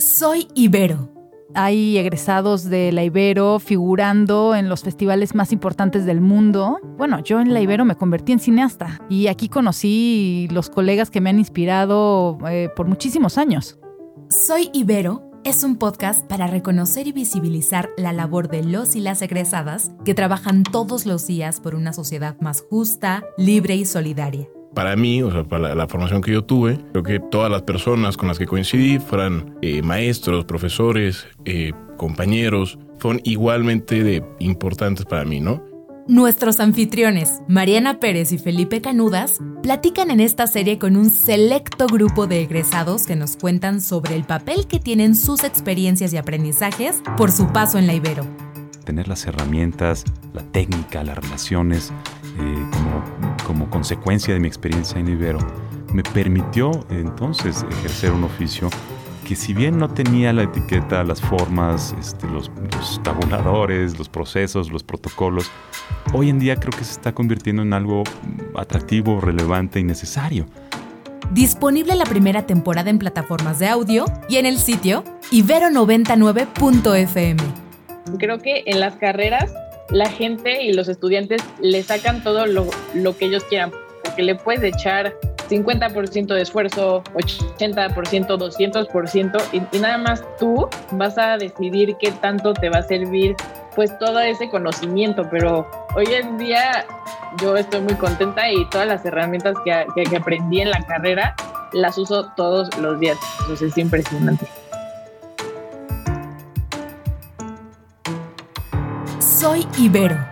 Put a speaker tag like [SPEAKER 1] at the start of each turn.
[SPEAKER 1] Soy Ibero.
[SPEAKER 2] Hay egresados de la Ibero figurando en los festivales más importantes del mundo. Bueno, yo en la Ibero me convertí en cineasta y aquí conocí los colegas que me han inspirado eh, por muchísimos años.
[SPEAKER 1] Soy Ibero es un podcast para reconocer y visibilizar la labor de los y las egresadas que trabajan todos los días por una sociedad más justa, libre y solidaria.
[SPEAKER 3] Para mí, o sea, para la, formación que yo tuve, creo que todas las personas con las que coincidí, fueran eh, maestros, profesores, eh, compañeros, fueron igualmente de importantes para mí, ¿no?
[SPEAKER 1] Nuestros anfitriones, Mariana Pérez y Felipe Canudas, platican en esta serie con un selecto grupo de egresados que nos cuentan sobre el papel que tienen sus experiencias y aprendizajes por su paso en la Ibero.
[SPEAKER 4] Tener las herramientas, la técnica, las relaciones, eh, como, como consecuencia de mi experiencia en Ibero, me permitió entonces ejercer un oficio que si bien no tenía la etiqueta, las formas, este, los, tabuladores, los procesos, los protocolos, hoy en día creo que se está convirtiendo en algo atractivo, relevante y necesario.
[SPEAKER 1] Disponible la primera temporada en plataformas de audio y en el sitio ibero99.fm.
[SPEAKER 5] Creo que en las carreras la gente y los estudiantes le sacan todo lo, que ellos quieran, porque le puedes echar 50% de esfuerzo, 80%, 200% y, y nada más tú vas a decidir qué tanto te va a servir pues todo ese conocimiento, pero hoy en día yo estoy muy contenta y todas las herramientas que, que, aprendí en la carrera las uso todos los días, entonces es impresionante.
[SPEAKER 1] Soy Ibero